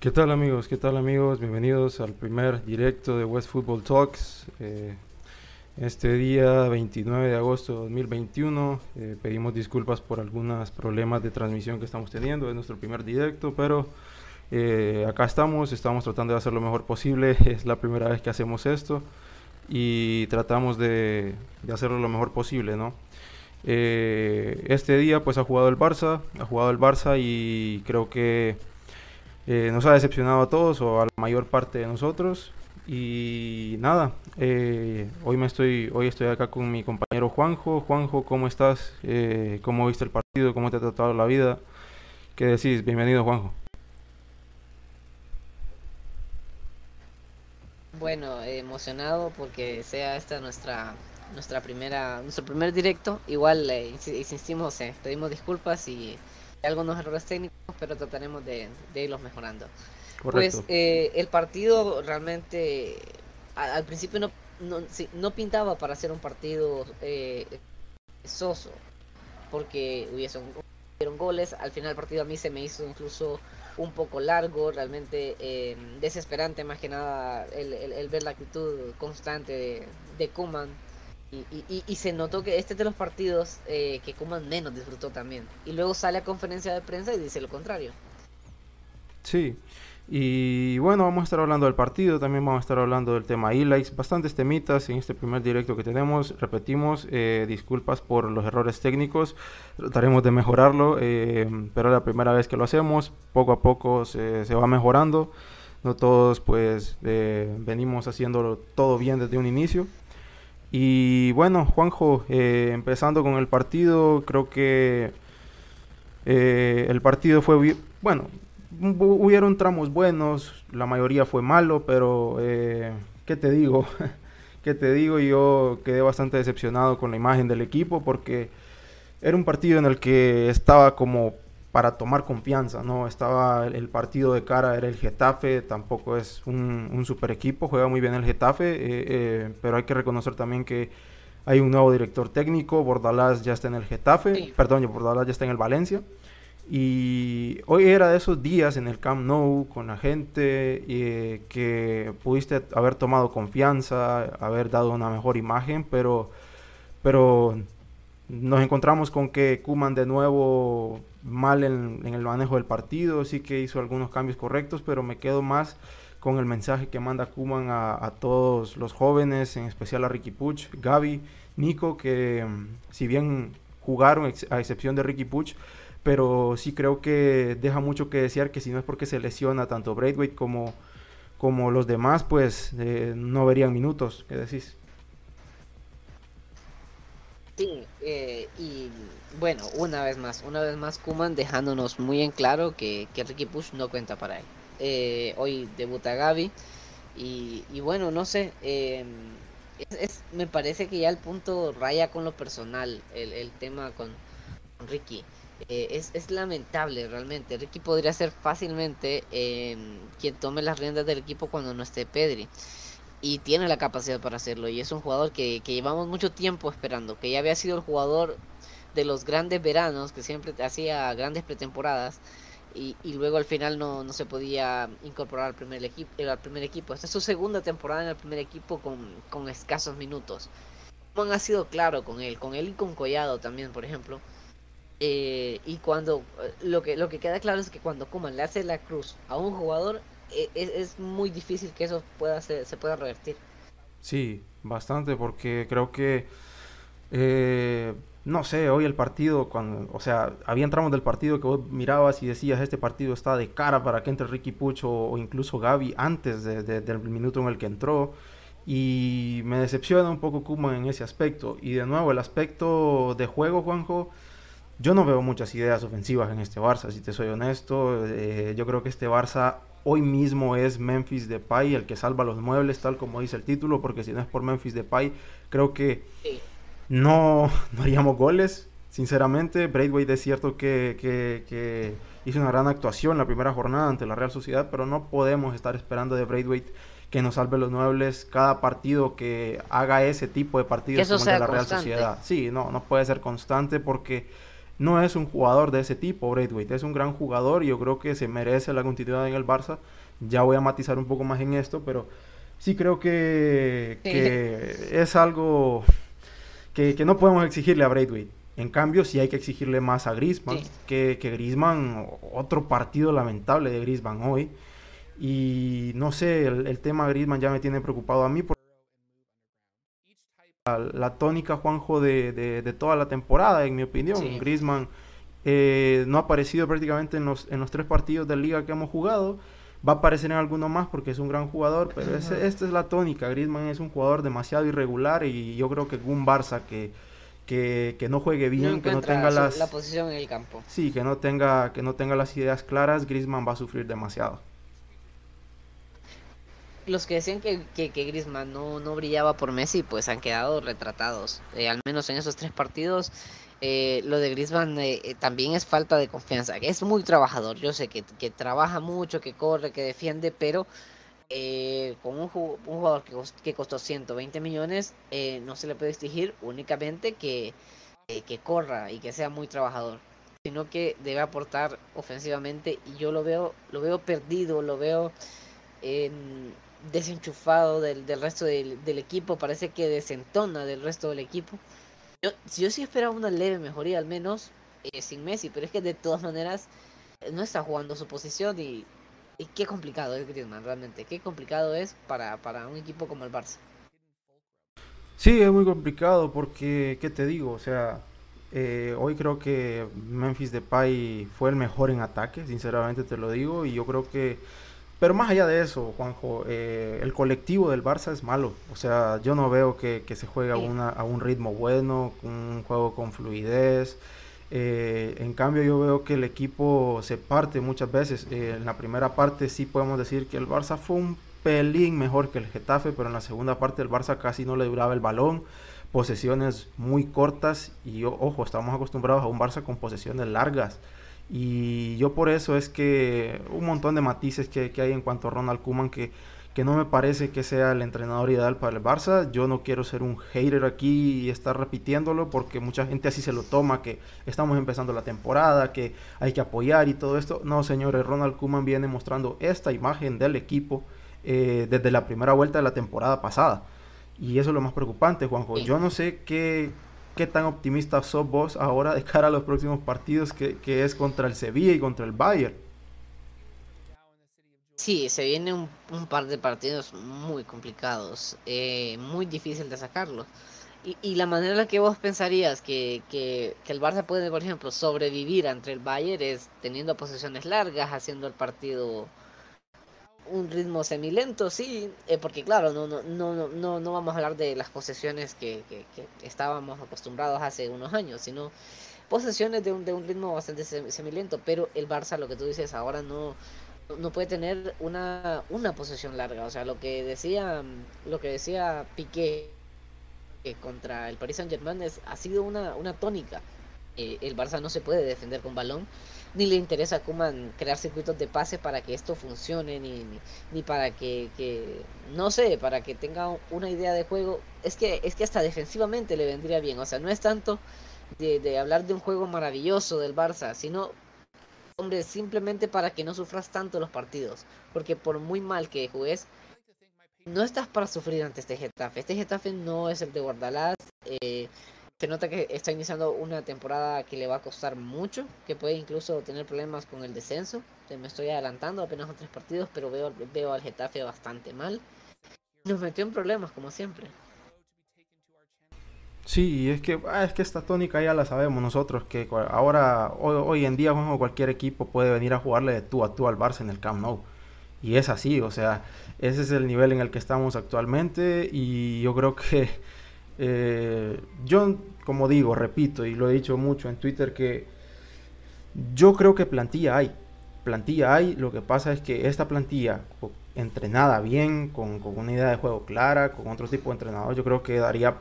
¿Qué tal amigos? ¿Qué tal amigos? Bienvenidos al primer directo de West Football Talks. Eh, este día 29 de agosto de 2021 eh, pedimos disculpas por algunos problemas de transmisión que estamos teniendo. Es nuestro primer directo, pero eh, acá estamos, estamos tratando de hacer lo mejor posible. Es la primera vez que hacemos esto y tratamos de, de hacerlo lo mejor posible, ¿no? este día pues ha jugado el Barça, ha jugado el Barça y creo que eh, nos ha decepcionado a todos o a la mayor parte de nosotros. Y nada, eh, hoy, me estoy, hoy estoy acá con mi compañero Juanjo. Juanjo, ¿cómo estás? Eh, ¿Cómo viste el partido? ¿Cómo te ha tratado la vida? ¿Qué decís? Bienvenido, Juanjo. Bueno, emocionado porque sea esta nuestra nuestra primera nuestro primer directo. Igual insistimos, pedimos disculpas y algunos errores técnicos, pero trataremos de, irlos mejorando. Pues eh, el partido realmente al, principio no, no, pintaba para ser un partido eh, soso, porque hubiesen goles. Al final el partido a mí se me hizo incluso un poco largo, realmente eh, desesperante más que nada el, ver la actitud constante de, de Kuman y, se notó que este es de los partidos eh, que Kuman menos disfrutó también. Y luego sale a conferencia de prensa y dice lo contrario. Sí, y bueno, vamos a estar hablando del partido, también vamos a estar hablando del tema e-likes, bastantes temitas en este primer directo que tenemos. Repetimos, eh, disculpas por los errores técnicos, trataremos de mejorarlo, eh, pero es la primera vez que lo hacemos, poco a poco se, se va mejorando. No todos pues venimos haciéndolo todo bien desde un inicio. Y bueno, Juanjo, eh, empezando con el partido, creo que eh, el partido fue, bueno, hubieron tramos buenos, la mayoría fue malo, pero eh, ¿qué te digo? ¿Qué te digo? Yo quedé bastante decepcionado con la imagen del equipo porque era un partido en el que estaba como para tomar confianza, ¿no? Estaba el partido de cara, era el Getafe, tampoco es un, super equipo, juega muy bien el Getafe, eh, eh, pero hay que reconocer también que hay un nuevo director técnico, Bordalás ya está en el Getafe, perdón, Bordalás ya está en el Valencia, y hoy era de esos días en el Camp Nou con la gente eh, que pudiste haber tomado confianza, haber dado una mejor imagen, pero, pero nos encontramos con que Kuman de nuevo mal en, el manejo del partido, sí que hizo algunos cambios correctos, pero me quedo más con el mensaje que manda Kuman a, todos los jóvenes, en especial a Ricky Puch, Gaby, Nico, que mm, si bien jugaron a excepción de Ricky Puch, pero sí creo que deja mucho que desear que si no es porque se lesiona tanto Braithwaite como, como los demás, pues eh, no verían minutos, ¿qué decís? Sí, eh, y bueno, una vez más, una vez más Kuman dejándonos muy en claro que, Ricky Push no cuenta para él. Eh, hoy debuta Gaby y, bueno, no sé, em, es, me parece que ya el punto raya con lo personal, el, tema con, Ricky. Eh, es, es, lamentable realmente. Ricky podría ser fácilmente em, quien tome las riendas del equipo cuando no esté Pedri y tiene la capacidad para hacerlo. Y es un jugador que, llevamos mucho tiempo esperando, que ya había sido el jugador de los grandes veranos, que siempre hacía grandes pretemporadas. Y, luego al final no, no, se podía incorporar al primer equipo. Al primer equipo. Esta es su segunda temporada en el primer equipo con, con escasos minutos. Kuman ha sido claro con él, con él y con Collado también, por ejemplo. Eh, y cuando eh, lo que lo que queda claro es que cuando Kuman le hace la cruz a un jugador, e, es, muy difícil que eso pueda se, se pueda revertir. Sí, bastante, porque creo que, eh, no sé, hoy el partido, cuando, o sea, había tramos del partido que vos mirabas y decías, este partido está de cara para que entre Ricky Pucho o, incluso Gaby antes del minuto en el que entró. Y me decepciona un poco Kuma en ese aspecto. Y de nuevo, el aspecto de juego, Juanjo, yo no veo muchas ideas ofensivas en este Barça, si te soy honesto. Eh, yo creo que este Barça hoy mismo es Memphis Depay el que salva los muebles, tal como dice el título, porque si no es por Memphis Depay, creo que no, no haríamos goles, sinceramente. Braithwaite es cierto que, que, hizo una gran actuación la primera jornada ante la Real Sociedad, pero no podemos estar esperando de Braithwaite que nos salve los muebles cada partido que haga ese tipo de partidos como el de la Real Sociedad. Sí, no, no puede ser constante porque no es un jugador de ese tipo, Braithwaite. Es un gran jugador y yo creo que se merece la continuidad en el Barça. Ya voy a matizar un poco más en esto, pero sí creo que, es algo que, no podemos exigirle a Braithwaite. En cambio, sí hay que exigirle más a Griezmann, que, que Griezmann, otro partido lamentable de Griezmann hoy. Y no sé, el, tema Griezmann ya me tiene preocupado a mí. Porque la, tónica, Juanjo, de, de, toda la temporada, en mi opinión. Griezmann eh, no ha aparecido prácticamente en los, en los tres partidos de liga que hemos jugado. Va a aparecer en alguno más porque es un gran jugador, pero esta es la tónica. Griezmann es un jugador demasiado irregular y yo creo que un Barça que, que, no juegue bien, que no tenga las la posición en el campo. Sí, que no tenga que no tenga las ideas claras, Griezmann va a sufrir demasiado los que decían que, que, que Griezmann no, no, brillaba por Messi, pues han quedado retratados. Eh, al menos en esos tres partidos, eh, lo de Griezmann eh, también es falta de confianza. Es muy trabajador, yo sé que, que trabaja mucho, que corre, que defiende, pero con un, jugador que, que, costó 120 millones, no se le puede exigir únicamente que, que corra y que sea muy trabajador sino que debe aportar ofensivamente y yo lo veo lo veo perdido lo veo en, desenchufado del, del resto del, equipo, parece que desentona del resto del equipo. Yo, yo sí esperaba una leve mejoría, al menos eh, sin Messi, pero es que de todas maneras eh, no está jugando su posición y, y qué complicado es Griezmann, realmente, qué complicado es para, para un equipo como el Barça. Sí, es muy complicado porque, ¿qué te digo? O sea, eh, hoy creo que Memphis Depay fue el mejor en ataque, sinceramente te lo digo, y yo creo que pero más allá de eso, Juanjo, eh, el colectivo del Barça es malo. O sea, yo no veo que, se juegue a, una, a, un ritmo bueno, un juego con fluidez. Eh, en cambio, yo veo que el equipo se parte muchas veces. Eh, en la primera parte sí podemos decir que el Barça fue un pelín mejor que el Getafe, pero en la segunda parte el Barça casi no le duraba el balón. Posesiones muy cortas y ojo, estamos acostumbrados a un Barça con posesiones largas. Y yo por eso es que un montón de matices que, hay en cuanto a Ronald Koeman que, que no me parece que sea el entrenador ideal para el Barça. Yo no quiero ser un hater aquí y estar repitiéndolo porque mucha gente así se lo toma, que estamos empezando la temporada, que hay que apoyar y todo esto. No, señores, Ronald Koeman viene mostrando esta imagen del equipo eh, desde la primera vuelta de la temporada pasada. Y eso es lo más preocupante, Juanjo. Yo no sé qué, qué tan optimista sos vos ahora de cara a los próximos partidos que, es contra el Sevilla y contra el Bayern. Sí, se viene un, par de partidos muy complicados, eh, muy difícil de sacarlos. Y, la manera en la que vos pensarías que, que, que, el Barça puede, por ejemplo, sobrevivir ante el Bayern es teniendo posesiones largas, haciendo el partido un ritmo semilento, sí, eh, porque claro, no, no, no, no, no vamos a hablar de las posesiones que, que, estábamos acostumbrados hace unos años, sino posesiones de un, de un ritmo bastante semilento, pero el Barça, lo que tú dices ahora, no, no puede tener una, una posesión larga, o sea, lo que decía, lo que decía Piqué que contra el Paris Saint Germain ha sido una, una tónica, eh, el Barça no se puede defender con balón, ni le interesa a Kuman crear circuitos de pase para que esto funcione, ni, ni, para que, que, no sé, para que tenga una idea de juego. Es que, es que hasta defensivamente le vendría bien. O sea, no es tanto de, de hablar de un juego maravilloso del Barça, sino, hombre, simplemente para que no sufras tanto los partidos. Porque por muy mal que juegues, no estás para sufrir ante este Getafe. Este Getafe no es el de Guardalás. Eh, se nota que está iniciando una temporada que le va a costar mucho, que puede incluso tener problemas con el descenso. Me estoy adelantando apenas a tres partidos, pero veo, al Getafe bastante mal. Nos metió en problemas, como siempre. Sí, es que, ah, es que esta tónica ya la sabemos nosotros, que ahora, hoy, en día, cualquier equipo puede venir a jugarle de tú a tú al Barça en el Camp Nou. Y es así, o sea, ese es el nivel en el que estamos actualmente y yo creo que eh, yo, como digo, repito y lo he dicho mucho en Twitter, que yo creo que plantilla hay. Plantilla hay, lo que pasa es que esta plantilla entrenada bien, con, una idea de juego clara, con otro tipo de entrenador, yo creo que daría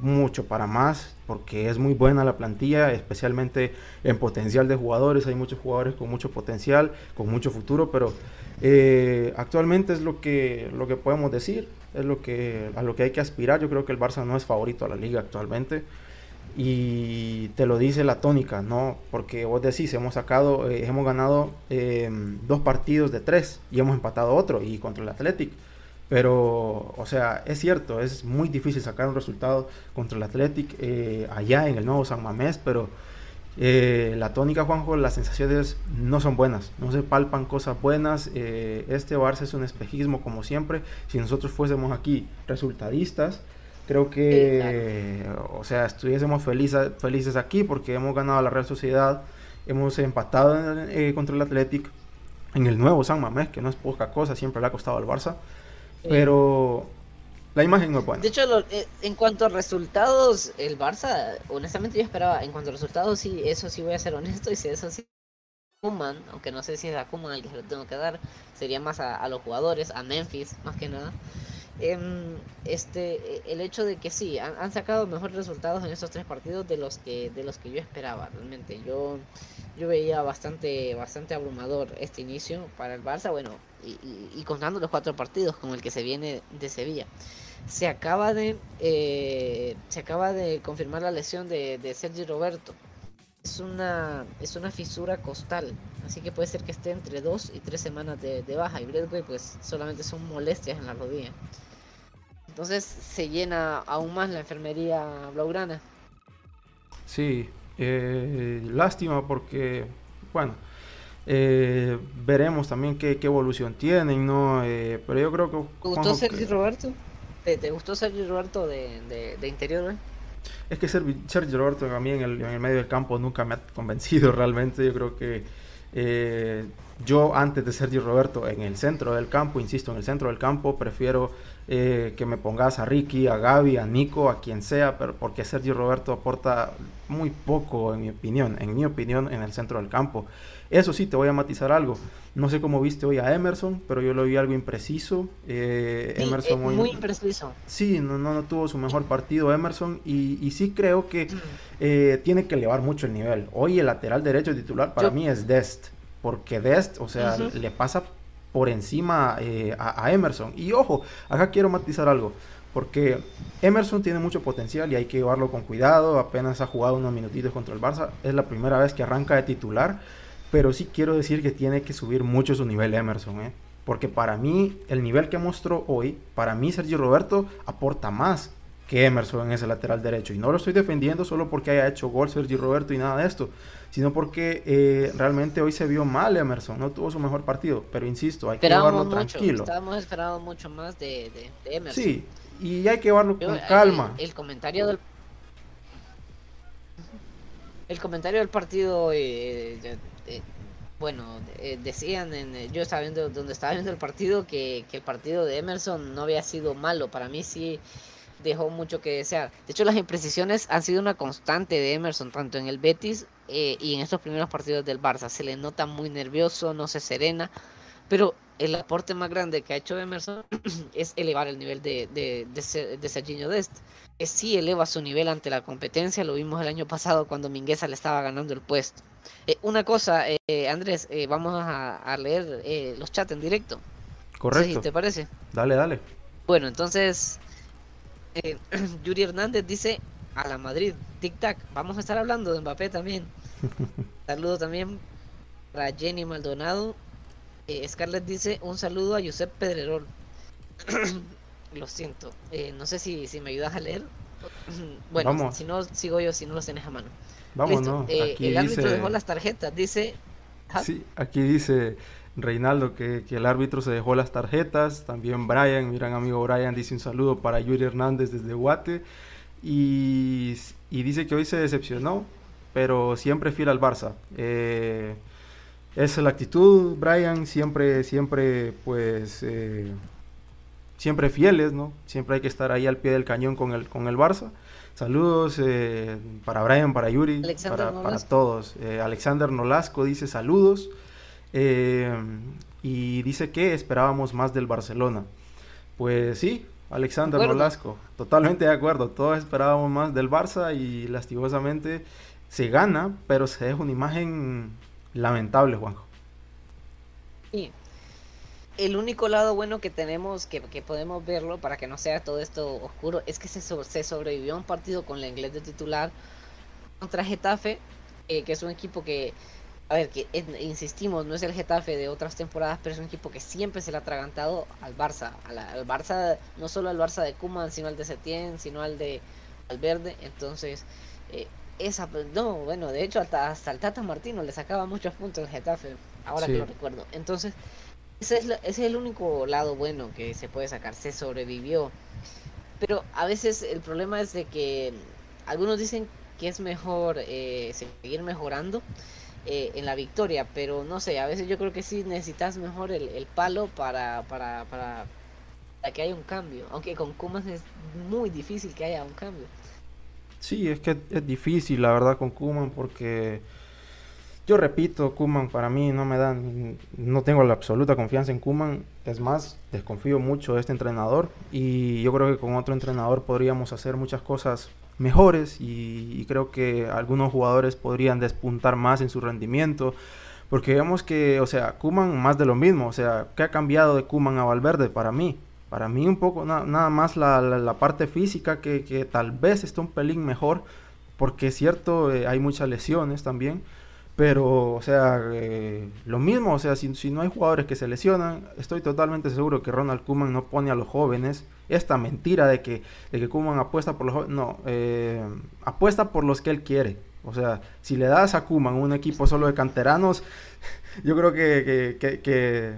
mucho para más, porque es muy buena la plantilla, especialmente en potencial de jugadores. Hay muchos jugadores con mucho potencial, con mucho futuro, pero eh, actualmente es lo que, lo que podemos decir es lo que, a lo que hay que aspirar. Yo creo que el Barça no es favorito a la liga actualmente. y te lo dice la tónica, ¿no? Porque vos decís, hemos sacado, eh, hemos ganado eh, dos partidos de tres y hemos empatado otro y contra el Athletic. Pero, o sea, es cierto, es muy difícil sacar un resultado contra el Athletic eh, allá en el nuevo San Mamés, pero la tónica, Juanjo, las sensaciones no son buenas, no se palpan cosas buenas. este Barça es un espejismo como siempre. Si nosotros fuésemos aquí resultadistas, Creo que, o sea, estuviésemos felices, felices aquí porque hemos ganado la Real Sociedad, hemos empatado eh, contra el Athletic en el nuevo San Mamés, que no es poca cosa, siempre le ha costado al Barça, pero la imagen no es buena. De hecho, eh, en cuanto a resultados, el Barça, honestamente yo esperaba, en cuanto a resultados, sí, eso sí voy a ser honesto, y si eso sí, Kuman, aunque no sé si es a Kuman que se lo tengo que dar, sería más a, a los jugadores, a Memphis, más que nada. Em, este el hecho de que sí han, sacado mejores resultados en estos tres partidos de los que de los que yo esperaba realmente yo yo veía bastante bastante abrumador este inicio para el Barça bueno y, contando los cuatro partidos con el que se viene de Sevilla se acaba de eh, se acaba de confirmar la lesión de, de Sergi Roberto es una es una fisura costal así que puede ser que esté entre dos y tres semanas de, de baja y Bradway pues solamente son molestias en la rodilla entonces se llena aún más la enfermería blaugrana. Sí, eh, lástima porque, bueno, eh, veremos también qué, evolución tienen, ¿no? Eh, pero yo creo que... ¿Te gustó Sergio Roberto? ¿Te, gustó Sergio Roberto de, de, interior, Es que Sergio Roberto a mí en el, en el medio del campo nunca me ha convencido realmente. Yo creo que yo antes de Sergio Roberto en el centro del campo, insisto, en el centro del campo, prefiero eh, que me pongas a Ricky, a Gaby, a Nico, a quien sea, pero porque Sergio Roberto aporta muy poco, en mi opinión, en mi opinión, en el centro del campo. Eso sí, te voy a matizar algo. No sé cómo viste hoy a Emerson, pero yo lo vi algo impreciso. Eh, Emerson eh, muy, impreciso. Sí, no, no, tuvo su mejor partido Emerson y, sí creo que mm. tiene que elevar mucho el nivel. Hoy el lateral derecho titular para mí es Dest, porque Dest, o sea, le pasa por encima eh, a, Emerson. Y ojo, acá quiero matizar algo, porque Emerson tiene mucho potencial y hay que llevarlo con cuidado. Apenas ha jugado unos minutitos contra el Barça, es la primera vez que arranca de titular, pero sí quiero decir que tiene que subir mucho su nivel Emerson, ¿eh? porque para mí el nivel que mostró hoy, para mí Sergio Roberto aporta más que Emerson en ese lateral derecho. Y no lo estoy defendiendo solo porque haya hecho gol Sergio Roberto y nada de esto, sino porque eh, realmente hoy se vio mal Emerson, no tuvo su mejor partido. Pero insisto, hay que llevarlo tranquilo. Estábamos esperando mucho más de, Emerson. Sí, y hay que llevarlo con calma. El, comentario del. El comentario del partido. Eh, bueno, eh, decían, en, yo estaba viendo donde estaba viendo el partido, que, que el partido de Emerson no había sido malo. Para mí sí dejó mucho que desear. De hecho, las imprecisiones han sido una constante de Emerson, tanto en el Betis eh, y en estos primeros partidos del Barça. Se le nota muy nervioso, no se serena, pero el aporte más grande que ha hecho Emerson es elevar el nivel de, de, de, de Serginho Dest. Que sí eleva su nivel ante la competencia, lo vimos el año pasado cuando Mingueza le estaba ganando el puesto. Eh, una cosa, eh, Andrés, vamos a, leer los chats en directo. Correcto. ¿Te parece? Dale, dale. Bueno, entonces eh, Yuri Hernández dice a la Madrid, tic tac, vamos a estar hablando de Mbappé también. Saludo también para Jenny Maldonado. Eh, Scarlett dice un saludo a Josep Pedrerol. Lo siento, eh, no sé si, si me ayudas a leer. bueno, si no, sigo yo, si no los tienes a mano. Vamos, no. Aquí el árbitro dejó las tarjetas, dice. Sí, aquí dice Reinaldo que, el árbitro se dejó las tarjetas. También Brian, mi gran amigo Brian, dice un saludo para Yuri Hernández desde Guate. Y, dice que hoy se decepcionó, pero siempre fiel al Barça. Eh, esa es la actitud, Brian, siempre, siempre, pues, eh, siempre fieles, ¿no? Siempre hay que estar ahí al pie del cañón con el, con el Barça. Saludos eh, para Brian, para Yuri, para, para, todos. Alexander Nolasco dice saludos. Y dice que esperábamos más del Barcelona. Pues sí, Alexander Nolasco, totalmente de acuerdo. Todos esperábamos más del Barça y lastimosamente se gana, pero se deja una imagen lamentable, Juanjo. Sí. el único lado bueno que tenemos, que, podemos verlo para que no sea todo esto oscuro, es que se, se sobrevivió a un partido con la inglés de titular contra Getafe, eh, que es un equipo que, a ver, que insistimos, no es el Getafe de otras temporadas, pero es un equipo que siempre se le ha atragantado al Barça, al Barça, no solo al Barça de Kuman, sino al de Setién, sino al de Valverde, entonces... Eh, esa, no, bueno, de hecho hasta, hasta el Tata Martino le sacaba muchos puntos al Getafe, ahora que lo recuerdo. Entonces, ese es, ese es el único lado bueno que se puede sacar, se sobrevivió. Pero a veces el problema es de que algunos dicen que es mejor eh, seguir mejorando eh, en la victoria, pero no sé, a veces yo creo que sí necesitas mejor el, palo para, para, para, que haya un cambio, aunque con Kuman es muy difícil que haya un cambio. Sí, es que es difícil la verdad con Kuman porque yo repito, Kuman para mí no me dan, no tengo la absoluta confianza en Kuman. Es más, desconfío mucho de este entrenador y yo creo que con otro entrenador podríamos hacer muchas cosas mejores y, creo que algunos jugadores podrían despuntar más en su rendimiento. Porque vemos que, o sea, Kuman más de lo mismo. O sea, ¿qué ha cambiado de Kuman a Valverde para mí? Para mí un poco, nada más la, parte física que, que, tal vez está un pelín mejor. Porque es cierto, eh, hay muchas lesiones también pero, o sea, eh, lo mismo, o sea, si, si, no hay jugadores que se lesionan, estoy totalmente seguro que Ronald Koeman no pone a los jóvenes. Esta mentira de que, de que Koeman apuesta por los jóvenes, no, eh, apuesta por los que él quiere. O sea, si le das a Koeman un equipo solo de canteranos, yo creo que, que, que,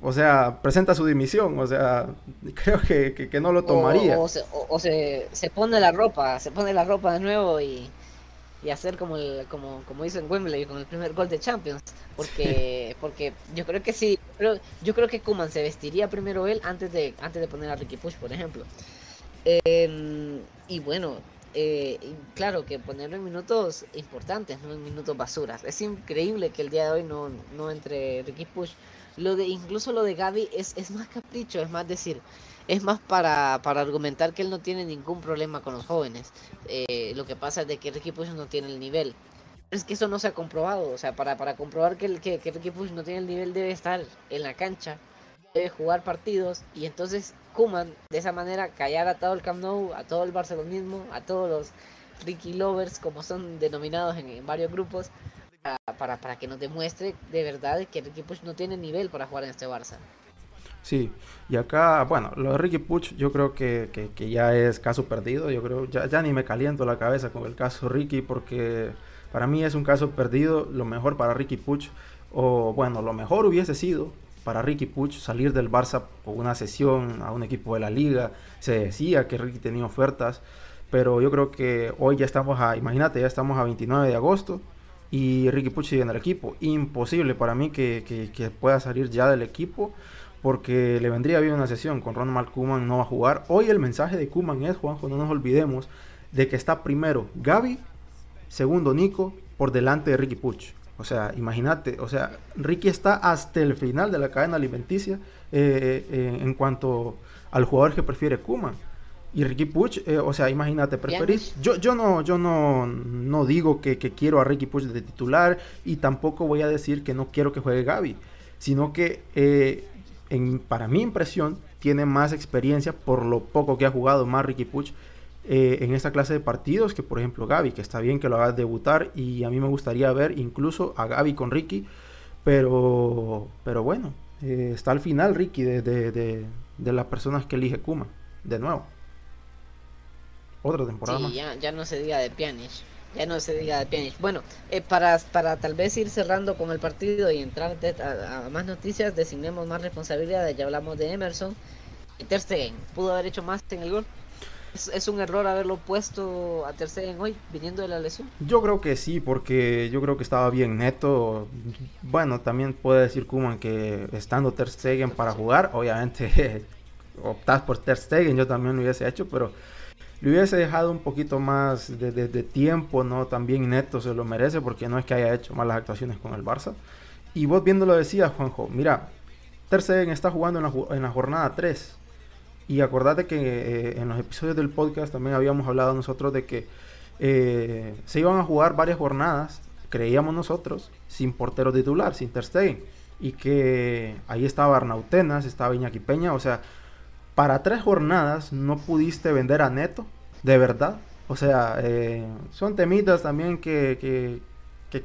o sea, presenta su dimisión. O sea, creo que, que no lo tomaría. O, se, o se, se pone la ropa, se pone la ropa de nuevo y y hacer como el como como hizo en Wembley con el primer gol de Champions porque porque yo creo que sí pero yo creo que Kuman se vestiría primero él antes de antes de poner a Ricky Push por ejemplo. Em, y bueno eh, claro que ponerlo en minutos importantes no en minutos basuras. Es increíble que el día de hoy no no entre Ricky Push. Lo de incluso lo de Gaby es es más capricho es más decir es más para, para argumentar que él no tiene ningún problema con los jóvenes. Eh, lo que pasa es de que Ricky Push no tiene el nivel. Es que eso no se ha comprobado. O sea, para, para comprobar que, que, que Ricky Push no tiene el nivel debe estar en la cancha, debe jugar partidos. Y entonces Kuman, de esa manera, callar a todo el Camp Nou, a todo el barcelonismo, a todos los Ricky Lovers, como son denominados en, varios grupos, para, para, para, que nos demuestre de verdad que Ricky Push no tiene nivel para jugar en este Barça. Sí, y acá, bueno, lo de Ricky Puch yo creo que, que, ya es caso perdido, yo creo, ya, ya ni me caliento la cabeza con el caso Ricky porque para mí es un caso perdido, lo mejor para Ricky Puch, o bueno, lo mejor hubiese sido para Ricky Puch salir del Barça por una sesión a un equipo de la liga, se decía que Ricky tenía ofertas, pero yo creo que hoy ya estamos a, imagínate, ya estamos a 29 de agosto y Ricky sigue en el equipo, imposible para mí que, que pueda salir ya del equipo porque le vendría bien una sesión con Ronald Kuman no va a jugar. Hoy el mensaje de Kuman es, Juanjo, no nos olvidemos de que está primero Gaby, segundo Nico, por delante de Ricky Puch. O sea, imagínate, o sea, Ricky está hasta el final de la cadena alimenticia eh, eh, en cuanto al jugador que prefiere Kuman. Y Ricky Puch, eh, o sea, imagínate, preferís. Yo, yo no, yo no, no digo que, que, quiero a Ricky Puch de titular y tampoco voy a decir que no quiero que juegue Gaby, sino que para mi impresión, tiene más experiencia por lo poco que ha jugado más Ricky Puch eh, en esta clase de partidos que por ejemplo Gaby, que está bien que lo haga debutar y a mí me gustaría ver incluso a Gaby con Ricky, pero, pero bueno, eh, está al final Ricky de, de, las personas que elige Kuma, de nuevo. Otra temporada sí, Ya, ya no se diga de Pjanic. Ya no se diga de Pjanic. Bueno, eh, para, para tal vez ir cerrando con el partido y entrar a, más noticias, designemos más responsabilidades. Ya hablamos de Emerson y Ter Stegen. ¿Pudo haber hecho más en el gol? ¿Es, un error haberlo puesto a Ter Stegen hoy, viniendo de la lesión? Yo creo que sí, porque yo creo que estaba bien neto. Bueno, también puede decir Kuman que estando Ter Stegen para jugar, obviamente optas por Ter Stegen, yo también lo hubiese hecho, pero le hubiese dejado un poquito más de, tiempo, ¿no? También Neto se lo merece porque no es que haya hecho malas actuaciones con el Barça. Y vos viendo lo decías, Juanjo, mira, Ter Stegen está jugando en la, jornada 3. Y acordate que eh, en los episodios del podcast también habíamos hablado nosotros de que eh, se iban a jugar varias jornadas, creíamos nosotros, sin portero titular, sin Ter Stegen. y que ahí estaba Arnautenas, estaba Iñaki Peña, o sea, para tres jornadas no pudiste vender a Neto, de verdad. O sea, eh, son temitas también que,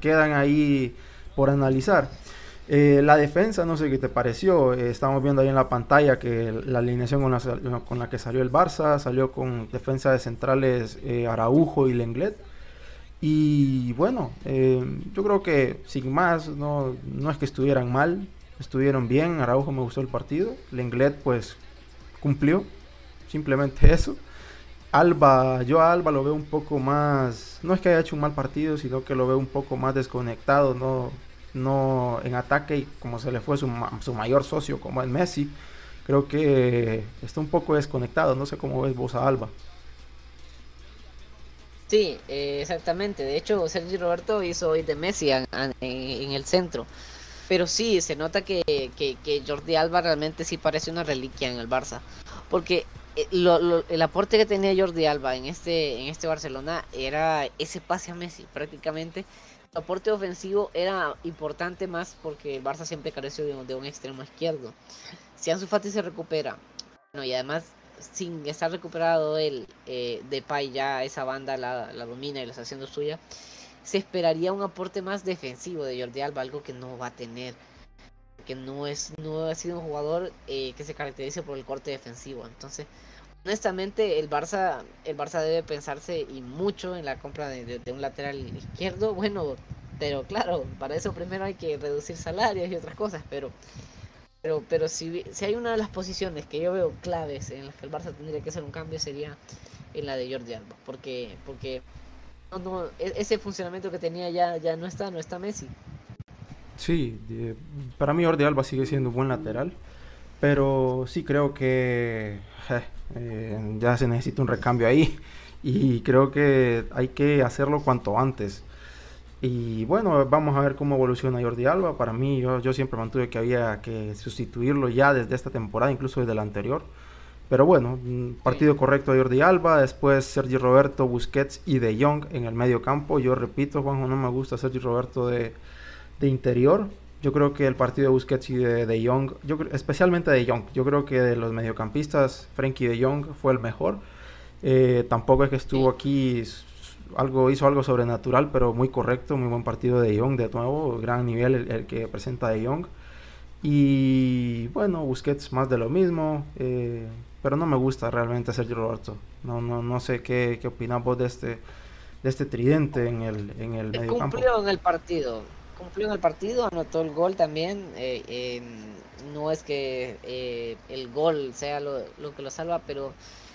quedan ahí por analizar. Eh, la defensa, no sé qué te pareció. Eh, estamos viendo ahí en la pantalla que la alineación con la, con la, que salió el Barça salió con defensa de centrales Araujo y Lenglet. Y bueno, yo creo que sin más, no, no es que estuvieran mal, estuvieron bien. Araujo me gustó el partido. Lenglet, pues cumplió. Simplemente eso. Alba, yo a Alba lo veo un poco más, no es que haya hecho un mal partido, sino que lo veo un poco más desconectado, no, no en ataque y como se le fue su, su mayor socio como el Messi, creo que está un poco desconectado, no sé cómo ves vos a Alba. Sí, eh, exactamente. De hecho, Sergio Roberto hizo hoy de Messi en, el centro. Pero sí, se nota que, que, Jordi Alba realmente sí parece una reliquia en el Barça. Porque eh, el aporte que tenía Jordi Alba en este, en este Barcelona era ese pase a Messi prácticamente. El aporte ofensivo era importante más porque el Barça siempre careció de, un extremo izquierdo. Si Ansu Fati se recupera, bueno, y además sin estar recuperado él, eh, Depay ya esa banda la, la domina y la está haciendo suya se esperaría un aporte más defensivo de Jordi Alba, algo que no va a tener. Que no es, no ha sido un jugador eh, que se caracterice por el corte defensivo. Entonces, honestamente, el Barça, el Barça debe pensarse y mucho en la compra de, un lateral izquierdo. Bueno, pero claro, para eso primero hay que reducir salarios y otras cosas, pero pero, pero si, si hay una de las posiciones que yo veo claves en las que el Barça tendría que hacer un cambio sería en la de Jordi Alba, porque porque no, e-, ese funcionamiento que tenía ya, ya no está, no está Messi. Sí, para mí Jordi Alba sigue siendo un buen lateral, pero sí creo que eh, ya se necesita un recambio ahí y creo que hay que hacerlo cuanto antes. Y bueno, vamos a ver cómo evoluciona Jordi Alba. Para mí, yo, yo siempre mantuve que había que sustituirlo ya desde esta temporada, incluso desde la anterior. Pero bueno, partido correcto de Jordi Alba, después Sergi Roberto, Busquets y De Jong en el medio campo. Yo repito, Juanjo, no me gusta Sergi Roberto de, interior. Yo creo que el partido de Busquets y de De Jong, yo, especialmente De Jong, yo creo que de los mediocampistas, Frenkie De Jong fue el mejor. Eh, tampoco es que estuvo aquí, algo, hizo algo sobrenatural, pero muy correcto, muy buen partido de De Jong de nuevo, gran nivel el, que presenta De Jong. Y bueno, Busquets más de lo mismo. Eh, pero no me gusta realmente Sergio Roberto. No, no, no sé qué, qué opinas vos de este, de este tridente en el, en el medio Cumplió en el partido, cumplió en el partido, anotó el gol también. Eh, no es que eh, el gol sea lo, lo, que lo salva, pero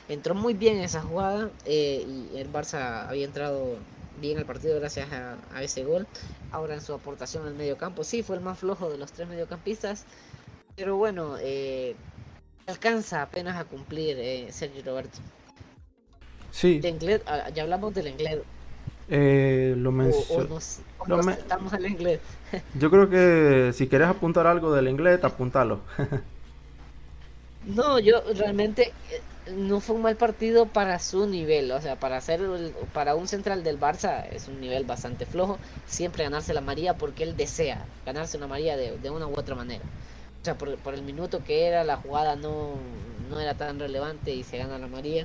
entró muy bien esa jugada eh, y el Barça había entrado bien al partido gracias a, a, ese gol. Ahora en su aportación al medio campo, sí, fue el más flojo de los tres mediocampistas. Pero bueno, eh, alcanza apenas a cumplir eh, Sergio Roberto. Sí. Ah, ya hablamos del inglés. Eh, lo mencionamos. Estamos al inglés. Yo creo que si quieres apuntar algo del inglés, apúntalo. no, yo realmente eh, no fue un mal partido para su nivel, o sea, para hacer para un central del Barça es un nivel bastante flojo, siempre ganarse la María porque él desea ganarse una María de una u otra manera o sea, por, por, el minuto que era, la jugada no, no era tan relevante y se gana la María.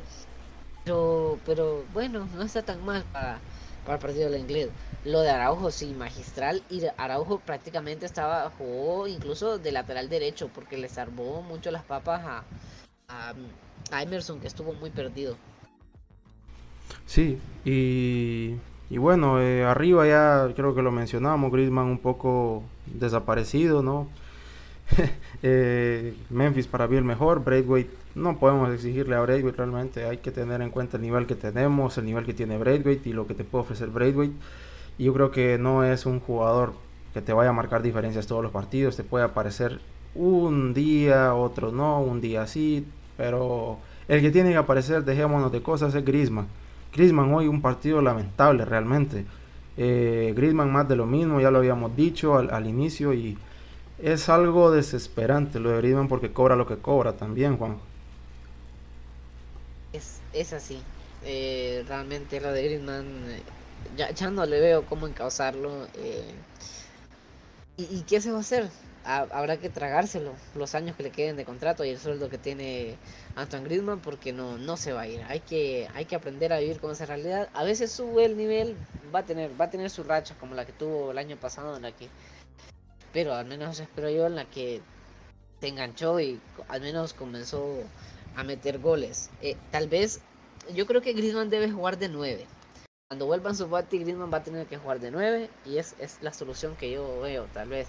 Pero, pero bueno, no está tan mal para, para el partido del inglés. Lo de Araujo, sí, magistral. Y Araujo prácticamente estaba, jugó incluso de lateral derecho, porque le salvó mucho las papas a, a, Emerson, que estuvo muy perdido. Sí, y, y bueno, eh, arriba ya creo que lo mencionamos, Griezmann un poco desaparecido, ¿no? Eh, Memphis para mí el mejor, Braithwaite no podemos exigirle a Braithwaite realmente, hay que tener en cuenta el nivel que tenemos, el nivel que tiene Braithwaite y lo que te puede ofrecer Braithwaite. Yo creo que no es un jugador que te vaya a marcar diferencias todos los partidos, te puede aparecer un día, otro no, un día sí, pero el que tiene que aparecer, dejémonos de cosas, es Griezmann. Griezmann hoy un partido lamentable realmente. Eh, Griezmann más de lo mismo, ya lo habíamos dicho al inicio y es algo desesperante lo de Griezmann porque cobra lo que cobra también, Juan. Es, es así. Eh, realmente lo de Griezmann eh, ya, ya, no le veo cómo encauzarlo. Eh, ¿y, qué se va a hacer? habrá que tragárselo los años que le queden de contrato y el sueldo que tiene Antoine Griezmann porque no, no se va a ir. Hay que, hay que aprender a vivir con esa realidad. A veces sube el nivel, va a tener, va a tener su racha como la que tuvo el año pasado en la que pero al menos espero yo en la que se enganchó y al menos comenzó a meter goles. Eh, tal vez, yo creo que Griezmann debe jugar de 9. Cuando vuelvan su bati, Griezmann va a tener que jugar de 9 y es, es la solución que yo veo, tal vez.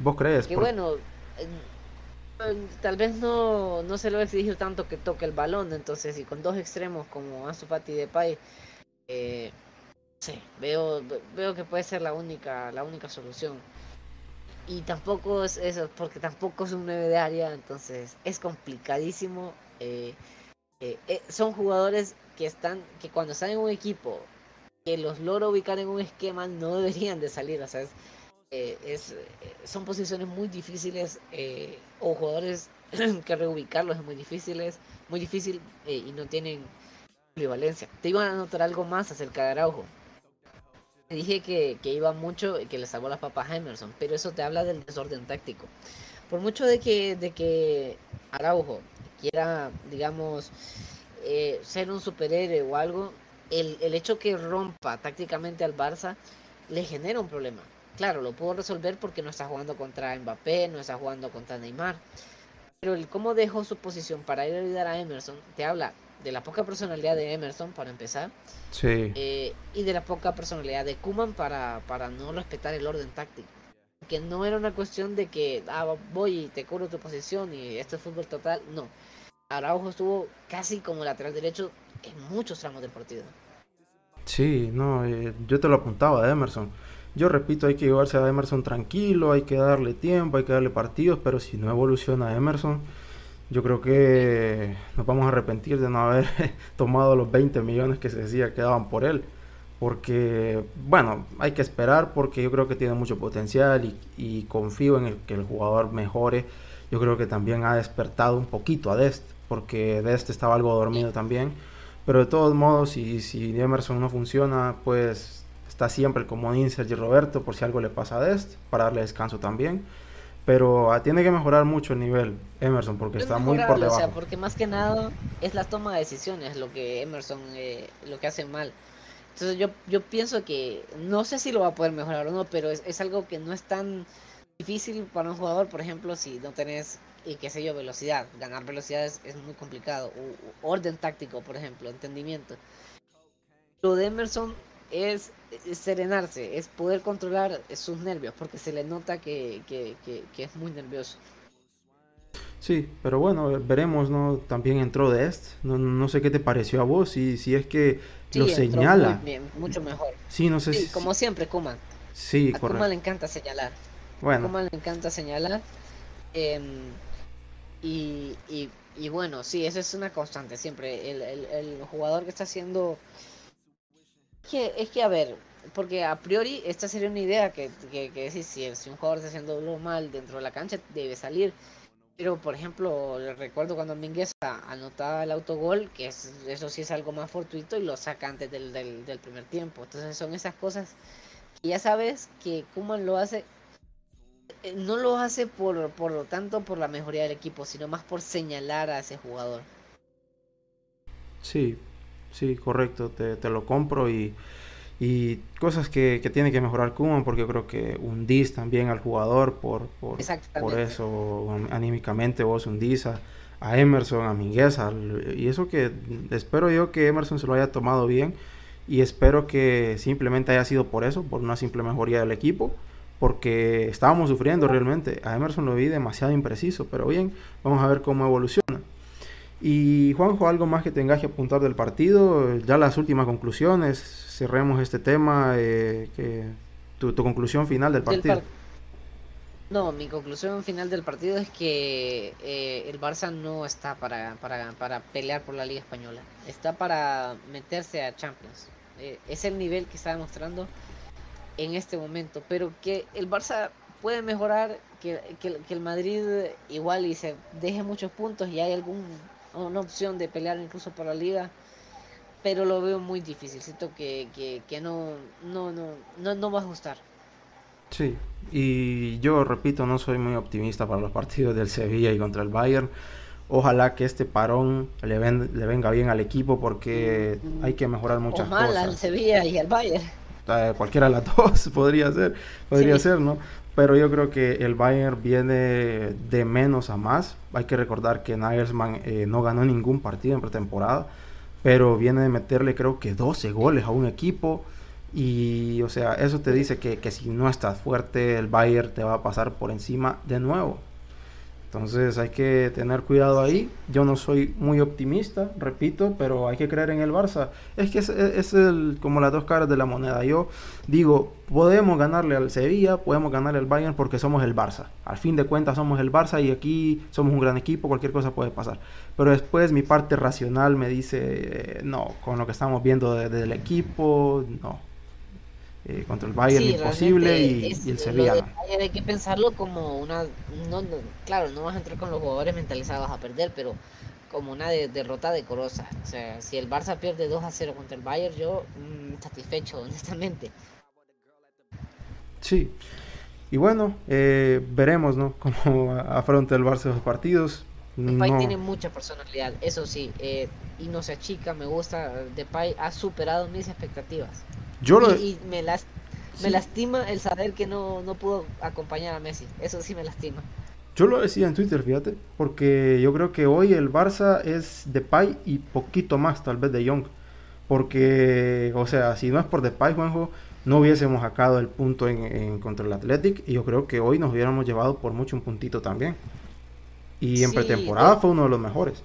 ¿Vos crees? Que bueno, tal vez no, no se lo exigir tanto que toque el balón, entonces, y con dos extremos como Ansu Fati y Depay, eh, sí, veo, veo que puede ser la única, la única solución y tampoco es eso, porque tampoco es un 9 de área, entonces es complicadísimo. Eh, eh, eh, son jugadores que están, que cuando están en un equipo, que los logra ubicar en un esquema, no deberían de salir, o sea, es, son posiciones muy difíciles, o jugadores que reubicarlos es muy difíciles, muy difícil y no tienen prevalencia. Te iban a notar algo más acerca de Araujo dije que, iba mucho y que le salvó las papas a Emerson, pero eso te habla del desorden táctico. Por mucho de que, de que Araujo quiera, digamos, eh, ser un superhéroe o algo, el, el hecho que rompa tácticamente al Barça le genera un problema. Claro, lo puedo resolver porque no está jugando contra Mbappé, no está jugando contra Neymar. Pero el cómo dejó su posición para ir a ayudar a Emerson te habla de la poca personalidad de Emerson, para empezar. Sí. Eh, y de la poca personalidad de Kuman para, para no respetar el orden táctico. Que no era una cuestión de que ah, voy y te cubro tu posición y esto es fútbol total. No. Araujo estuvo casi como lateral derecho en muchos tramos del partido. Sí, no, eh, yo te lo apuntaba Emerson. Yo repito, hay que llevarse a Emerson tranquilo, hay que darle tiempo, hay que darle partidos, pero si no evoluciona Emerson, yo creo que nos vamos a arrepentir de no haber tomado los 20 millones que se decía que daban por él. Porque, bueno, hay que esperar porque yo creo que tiene mucho potencial y, confío en el que el jugador mejore. Yo creo que también ha despertado un poquito a Dest, porque Dest estaba algo dormido también. Pero de todos modos, si, si Emerson no funciona, pues está siempre el comodín Sergio Roberto por si algo le pasa a Dest, para darle descanso también. Pero ah, tiene que mejorar mucho el nivel Emerson porque está muy por debajo. O sea, porque más que nada es la toma de decisiones lo que Emerson eh, lo que hace mal. Entonces yo, yo pienso que no sé si lo va a poder mejorar o no, pero es, es algo que no es tan difícil para un jugador, por ejemplo, si no tenés, y qué sé yo, velocidad. Ganar velocidad es, es muy complicado. orden táctico, por ejemplo, entendimiento. Lo de Emerson es, serenarse, es poder controlar sus nervios, porque se le nota que, es muy nervioso. Sí, pero bueno, veremos, ¿no? También entró de este. No, sé qué te pareció a vos, si, si es que lo señala. mucho mejor. Sí, no sé si... como siempre, Kuman. Sí, a Kuman le encanta señalar. Bueno. A Kuman le encanta señalar. Em, y, y, bueno, sí, eso es una constante siempre. El, el, el jugador que está haciendo que, es que, a ver, porque a priori esta sería una idea que, que, si, si, un jugador está haciendo lo mal dentro de la cancha, debe salir. Pero, por ejemplo, recuerdo cuando Mingueza anotaba el autogol, que eso sí es algo más fortuito y lo saca antes del, del, primer tiempo. Entonces son esas cosas que ya sabes que Kuman lo hace, eh, no lo hace por, por lo tanto por la mejoría del equipo, sino más por señalar a ese jugador. Sí, sí, correcto, te, te lo compro y, y cosas que, que, tiene que mejorar Kuman porque yo creo que hundís también al jugador por, por, por eso anímicamente vos hundís a, a Emerson, a Mingueza y eso que espero yo que Emerson se lo haya tomado bien y espero que simplemente haya sido por eso, por una simple mejoría del equipo porque estábamos sufriendo realmente. A Emerson lo vi demasiado impreciso, pero bien, vamos a ver cómo evoluciona. Y Juanjo, algo más que tengas que apuntar del partido, ya las últimas conclusiones, cerremos este tema, eh, que, tu, conclusión final del partido. no, mi conclusión final del partido es que eh, el Barça no está para, para, para, pelear por la Liga Española, está para meterse a Champions. Eh, es el nivel que está demostrando en este momento, pero que el Barça puede mejorar, que, que, que el Madrid igual y se deje muchos puntos y hay algún una opción de pelear incluso por la liga, pero lo veo muy difícil, siento que, que, que no, no, no, no, no va a ajustar. Sí, y yo repito, no soy muy optimista para los partidos del Sevilla y contra el Bayern. Ojalá que este parón le, le venga bien al equipo porque hay que mejorar muchas o mal cosas. al Sevilla y al Bayern. Eh, cualquiera de las dos podría ser, podría ser, ¿no? Pero yo creo que el Bayern viene de menos a más. Hay que recordar que Nagelsmann eh, no ganó ningún partido en pretemporada, pero viene de meterle creo que 12 goles a un equipo. Y, o sea, eso te dice que, que si no estás fuerte, el Bayern te va a pasar por encima de nuevo. Entonces hay que tener cuidado ahí. Yo no soy muy optimista, repito, pero hay que creer en el Barça. Es que es, el, como las dos caras de la moneda. Yo digo, podemos ganarle al Sevilla, podemos ganarle al Bayern porque somos el Barça. Al fin de cuentas somos el Barça y aquí somos un gran equipo, cualquier cosa puede pasar. Pero después mi parte racional me dice, eh, no, con lo que estamos viendo desde el equipo, no, eh, contra el Bayern imposible y, el Sevilla. hay que pensarlo como una. No, claro, no vas a entrar con los jugadores mentalizados a perder, pero como una derrota decorosa. O sea, si el Barça pierde 2 a 0 contra el Bayern, yo mm, satisfecho, honestamente. Sí. Y bueno, eh, veremos ¿no? cómo afronta el Barça los partidos. Depay tiene mucha personalidad, eso sí, eh, y no se achica, me gusta. Depay ha superado mis expectativas. Yo y, me, las, me lastima el saber que no, no pudo acompañar a Messi. Eso sí me lastima. Yo lo decía en Twitter, fíjate, porque yo creo que hoy el Barça es de Depay y poquito más tal vez de Young. Porque, o sea, si no es por Depay, Juanjo, no hubiésemos sacado el punto en, contra el Athletic y yo creo que hoy nos hubiéramos llevado por mucho un puntito también. Y en pretemporada fue uno de los mejores.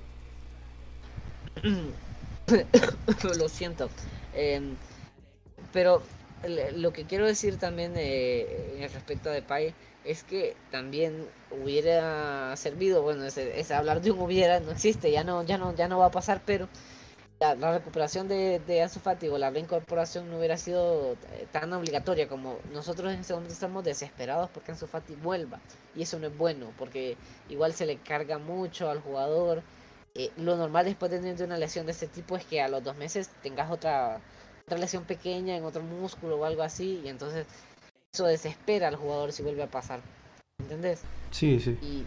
lo siento. Eh, pero lo que quiero decir también eh, respecto a Depay es que también hubiera servido, bueno, ese, hablar de un hubiera no existe, ya no, ya no, ya no va a pasar, pero la, recuperación de, de o la reincorporación no hubiera sido eh, tan obligatoria como nosotros en este momento estamos desesperados porque Ansu Fati vuelva y eso no es bueno porque igual se le carga mucho al jugador. Eh, lo normal después de tener una lesión de este tipo es que a los dos meses tengas otra otra lesión pequeña en otro músculo o algo así, y entonces eso desespera al jugador si vuelve a pasar. ¿Entendés? Sí, sí. Y,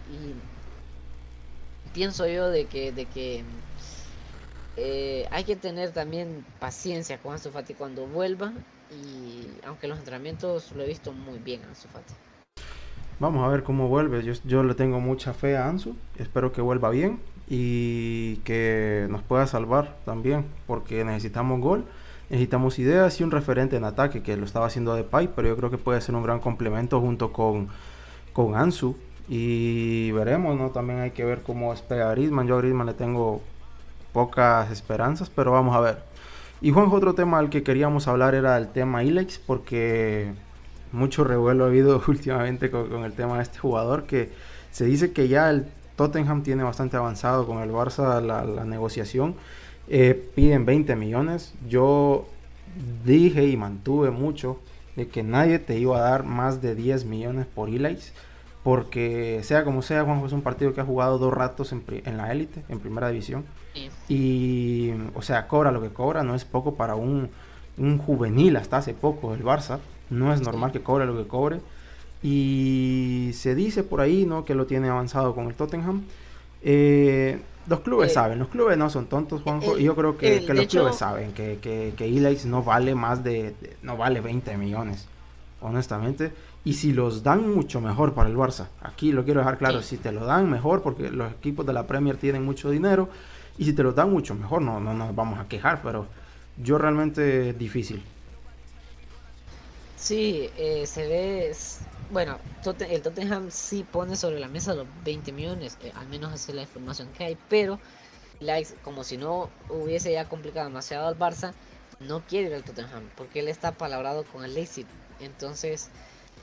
pienso yo de que, de que eh, hay que tener también paciencia con Ansu Fati cuando vuelva, y aunque los entrenamientos lo he visto muy bien a Ansu Fati. Vamos a ver cómo vuelve. Yo, yo le tengo mucha fe a Ansu. Espero que vuelva bien y que nos pueda salvar también, porque necesitamos gol necesitamos ideas y un referente en ataque, que lo estaba haciendo de Pai, pero yo creo que puede ser un gran complemento junto con, con Ansu. Y veremos, ¿no? También hay que ver cómo espera a Griezmann. Yo a Griezmann le tengo pocas esperanzas, pero vamos a ver. Y Juan, otro tema al que queríamos hablar era el tema Ilex, porque mucho revuelo ha habido últimamente con, el tema de este jugador, que se dice que ya el Tottenham tiene bastante avanzado con el Barça la negociación eh, piden 20 millones. Yo dije y mantuve mucho de que nadie te iba a dar más de 10 millones por Elites. Porque sea como sea, Juanjo es un partido que ha jugado dos ratos en, la élite, en primera división. Y, o sea, cobra lo que cobra, no es poco para un, un juvenil hasta hace poco, el Barça. No es normal que cobre lo que cobre. Y se dice por ahí, ¿no? Que lo tiene avanzado con el Tottenham. Eh, los clubes eh, saben, los clubes no son tontos, Juanjo, y yo creo que, los clubes saben que, que, que no vale más de, no vale 20 millones, honestamente. Y si los dan mucho mejor para el Barça, aquí lo quiero dejar claro, si te lo dan mejor, porque los equipos de la Premier tienen mucho dinero, y si te lo dan mucho mejor, no, no nos vamos a quejar, pero yo realmente es difícil. Sí, eh, se ve, bueno, el Tottenham sí pone sobre la mesa los 20 millones, eh, al menos esa es la información que hay, pero likes, como si no hubiese ya complicado demasiado al Barça, no quiere ir al Tottenham, porque él está palabrado con el Leipzig. Entonces,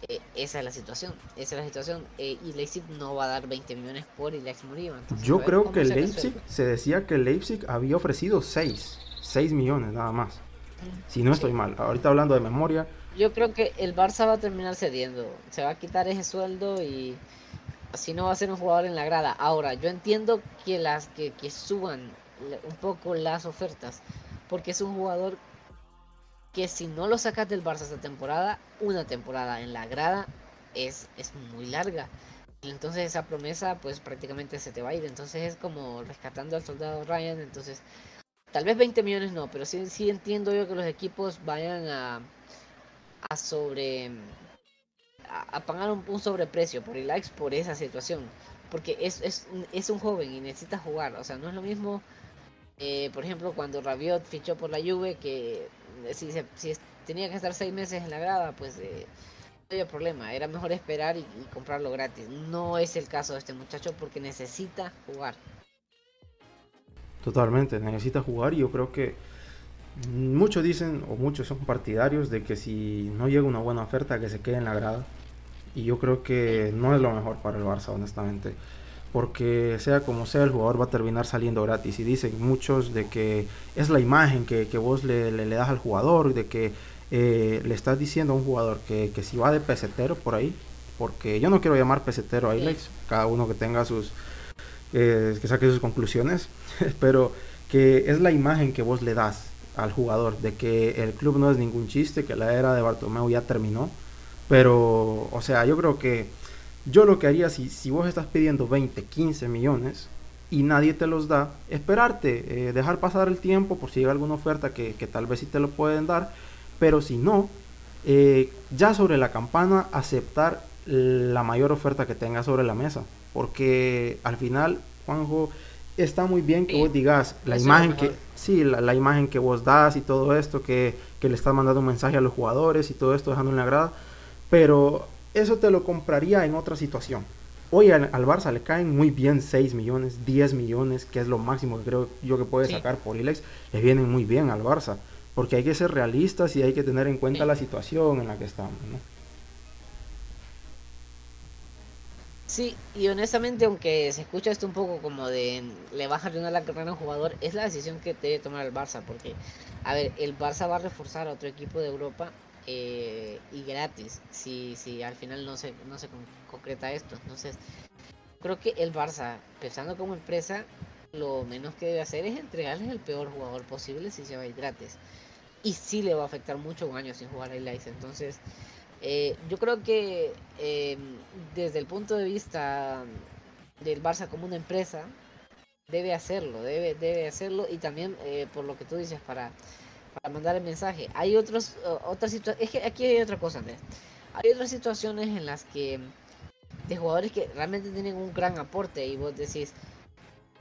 eh, esa es la situación, esa es la situación. Eh, y Leipzig no va a dar 20 millones por Alex Murillo. Yo creo que el Leipzig, se decía que el Leipzig había ofrecido 6, 6 millones nada más. Si no estoy mal, ahorita hablando de memoria, yo creo que el Barça va a terminar cediendo. Se va a quitar ese sueldo y así no va a ser un jugador en la grada. Ahora, yo entiendo que las que, suban un poco las ofertas, porque es un jugador que si no lo sacas del Barça esta temporada, una temporada en la grada es, es muy larga. Entonces esa promesa pues prácticamente se te va a ir. Entonces es como rescatando al soldado Ryan. Entonces tal vez 20 millones no, pero sí, sí entiendo yo que los equipos vayan a, a sobre... A, pagar un, sobreprecio por el likes por esa situación. Porque es, es, es un joven y necesita jugar. O sea, no es lo mismo... Eh, por ejemplo, cuando Rabiot fichó por la Juve, que si, si tenía que estar seis meses en la grada, pues eh, no había problema. Era mejor esperar y, comprarlo gratis. No es el caso de este muchacho porque necesita jugar. Totalmente, necesita jugar y yo creo que muchos dicen o muchos son partidarios de que si no llega una buena oferta que se quede en la grada. Y yo creo que no es lo mejor para el Barça, honestamente. Porque sea como sea el jugador va a terminar saliendo gratis. Y dicen muchos de que es la imagen que, vos le, le, das al jugador de que eh, le estás diciendo a un jugador que, si va de pesetero por ahí porque yo no quiero llamar pesetero a Ilex cada uno que tenga sus eh, que saque sus conclusiones pero que es la imagen que vos le das al jugador de que el club no es ningún chiste que la era de Bartomeu ya terminó. Pero o sea yo creo que yo lo que haría si, si vos estás pidiendo 20, 15 millones y nadie te los da, esperarte, eh, dejar pasar el tiempo por si llega alguna oferta que, tal vez sí te lo pueden dar, pero si no, eh, ya sobre la campana aceptar la mayor oferta que tenga sobre la mesa, porque al final, Juanjo, está muy bien que vos digas la imagen que, sí, la, imagen que vos das y todo esto, que, que le estás mandando un mensaje a los jugadores y todo esto dejando en la grada, pero eso te lo compraría en otra situación. Hoy al, Barça le caen muy bien 6 millones, 10 millones, que es lo máximo que creo yo que puede sacar por Ilex. Le vienen muy bien al Barça. Porque hay que ser realistas y hay que tener en cuenta la situación en la que estamos. ¿no? Sí, y honestamente, aunque se escucha esto un poco como de le vas a arruinar la carrera a un jugador, es la decisión que debe tomar el Barça. Porque, a ver, el Barça va a reforzar a otro equipo de Europa eh, y gratis si, si al final no se, no se concreta esto. Entonces, creo que el Barça, pensando como empresa, lo menos que debe hacer es entregarles el peor jugador posible si se va a ir gratis. Y sí le va a afectar mucho un año sin jugar el Lice. Entonces, eh, yo creo que em, desde el punto de vista del Barça como una empresa, debe hacerlo, debe, debe hacerlo. Y también, eh, por lo que tú dices, para para mandar el mensaje. Hay otros, otras situaciones, es que aquí hay otra cosa. Hay otras situaciones en las que de jugadores que realmente tienen un gran aporte y vos decís,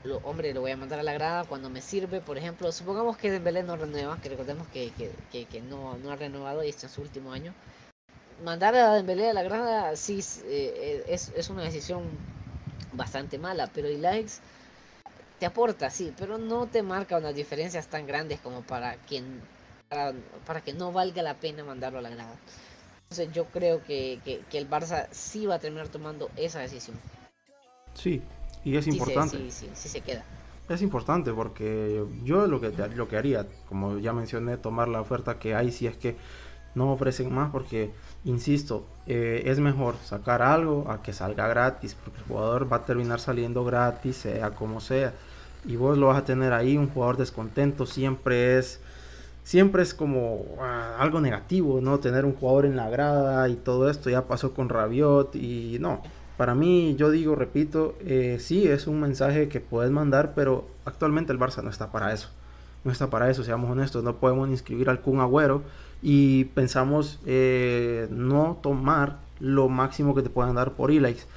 lo, hombre, lo voy a mandar a la grada cuando me sirve, por ejemplo, supongamos que Dembélé no renueva, que recordemos que, que, que, no, no, ha renovado y está en su último año. Mandar a Dembélé a la grada sí eh, es, es, una decisión bastante mala, pero y likes te aporta, sí, pero no te marca unas diferencias tan grandes como para quien para, que no valga la pena mandarlo a la grada. Entonces yo creo que, el Barça sí va a terminar tomando esa decisión. Sí, y es importante. Sí, sí, sí, se queda. Es importante porque yo lo que, lo que haría, como ya mencioné, tomar la oferta que hay si es que no ofrecen más porque, insisto, eh, es mejor sacar algo a que salga gratis porque el jugador va a terminar saliendo gratis, sea como sea y vos lo vas a tener ahí, un jugador descontento siempre es siempre es como ah, algo negativo, ¿no? Tener un jugador en la grada y todo esto ya pasó con Rabiot y no. Para mí, yo digo, repito, eh, sí es un mensaje que puedes mandar, pero actualmente el Barça no está para eso. No está para eso, seamos honestos. No podemos inscribir al Kun Agüero y pensamos eh, no tomar lo máximo que te puedan dar por Ilaix.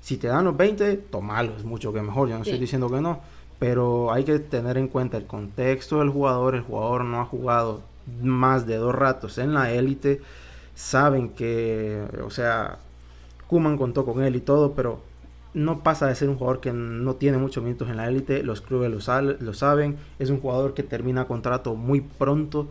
Si te dan los 20, tomalo, es mucho que mejor. Yo no estoy diciendo que no pero hay que tener en cuenta el contexto del jugador. El jugador no ha jugado más de dos ratos en la élite. Saben que, o sea, Kuman contó con él y todo, pero no pasa de ser un jugador que no tiene muchos minutos en la élite. Los clubes lo, saben. Es un jugador que termina contrato muy pronto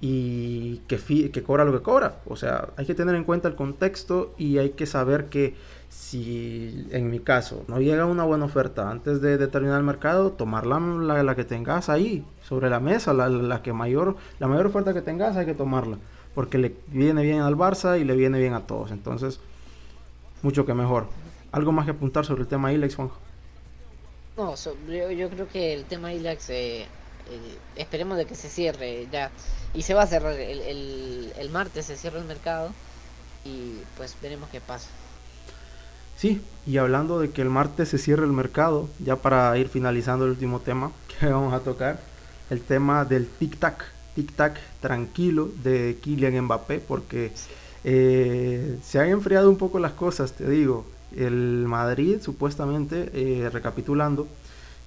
y que, que cobra lo que cobra. O sea, hay que tener en cuenta el contexto y hay que saber que si en mi caso no llega una buena oferta antes de, terminar el mercado, tomar la, la, que tengas ahí sobre la mesa, la, que mayor, la mayor oferta que tengas hay que tomarla, porque le viene bien al Barça y le viene bien a todos, entonces mucho que mejor. ¿Algo más que apuntar sobre el tema ILEX, Juanjo? No, yo, creo que el tema ILEX, eh, eh, esperemos de que se cierre ya. Y se va a cerrar el, el, martes, se cierra el mercado y pues veremos qué pasa. Sí, y hablando de que el martes se cierre el mercado, ya para ir finalizando el último tema que vamos a tocar, el tema del tic-tac, tic-tac tranquilo de Kylian Mbappé, porque eh, se han enfriado un poco las cosas, te digo. El Madrid, supuestamente, eh, recapitulando,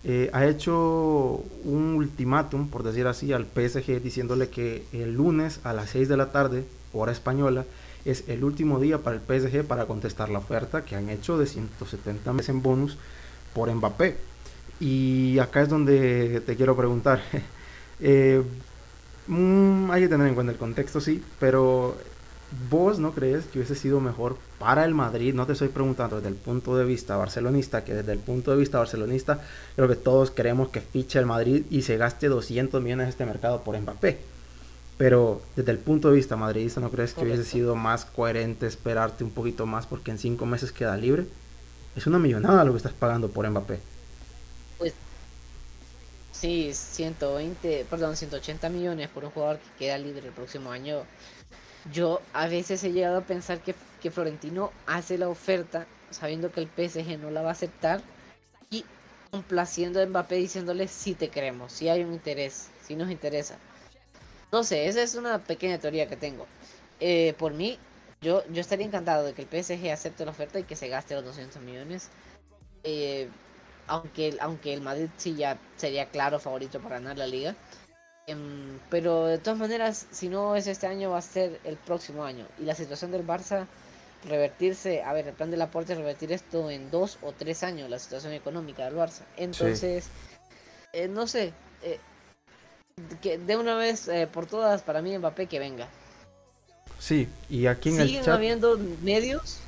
eh, ha hecho un ultimátum, por decir así, al PSG diciéndole que el lunes a las 6 de la tarde, hora española, es el último día para el PSG para contestar la oferta que han hecho de 170 meses en bonus por Mbappé. Y acá es donde te quiero preguntar. Eh, mm, hay que tener en cuenta el contexto, sí, pero ¿Vos no crees que hubiese sido mejor para el Madrid? No te estoy preguntando desde el punto de vista barcelonista, que desde el punto de vista barcelonista creo que todos queremos que fiche el Madrid y se gaste 200 millones de este mercado por Mbappé. Pero desde el punto de vista madridista, ¿no crees que hubiese sido más coherente esperarte un poquito más porque en cinco meses queda libre? Es una millonada lo que estás pagando por Mbappé. Pues sí, 120, perdón, 180 millones por un jugador que queda libre el próximo año yo a veces he llegado a pensar que, Florentino hace la oferta sabiendo que el PSG no la va a aceptar y complaciendo a Mbappé diciéndole si te queremos, si hay un interés, si nos interesa. No sé, esa es una pequeña teoría que tengo. Eh, por mí, yo, yo estaría encantado de que el PSG acepte la oferta y que se gaste los 200 millones. Eh, aunque, aunque el Madrid sí ya sería claro favorito para ganar la liga. Em, pero de todas maneras, si no es este año, va a ser el próximo año. Y la situación del Barça, revertirse, a ver, el plan del aporte es revertir esto en dos o tres años, la situación económica del Barça. Entonces, eh, no sé, eh, que de una vez eh, por todas, para mí Mbappé que venga. Sí, y aquí en el chat... habiendo medios?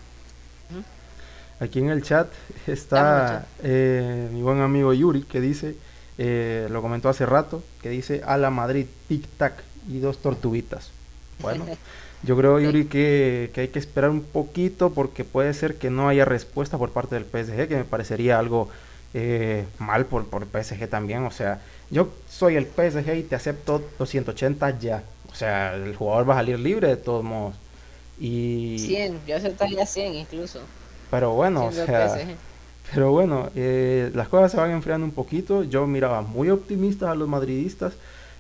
Aquí en el chat está mi buen amigo Yuri que dice eh, lo comentó hace rato, que dice a la Madrid, tic-tac y dos tortuguitas. Bueno, yo creo, Yuri, que, hay que esperar un poquito porque puede ser que no haya respuesta por parte del PSG, que me parecería algo eh, mal por, por el PSG también. O sea, yo soy el PSG y te acepto 280 ya. O sea, el jugador va a salir libre de todos modos. Y... 100, yo aceptaría 100 incluso. Pero bueno, o sea, pero bueno, eh, las cosas se van enfriando un poquito. Yo miraba muy optimista a los madridistas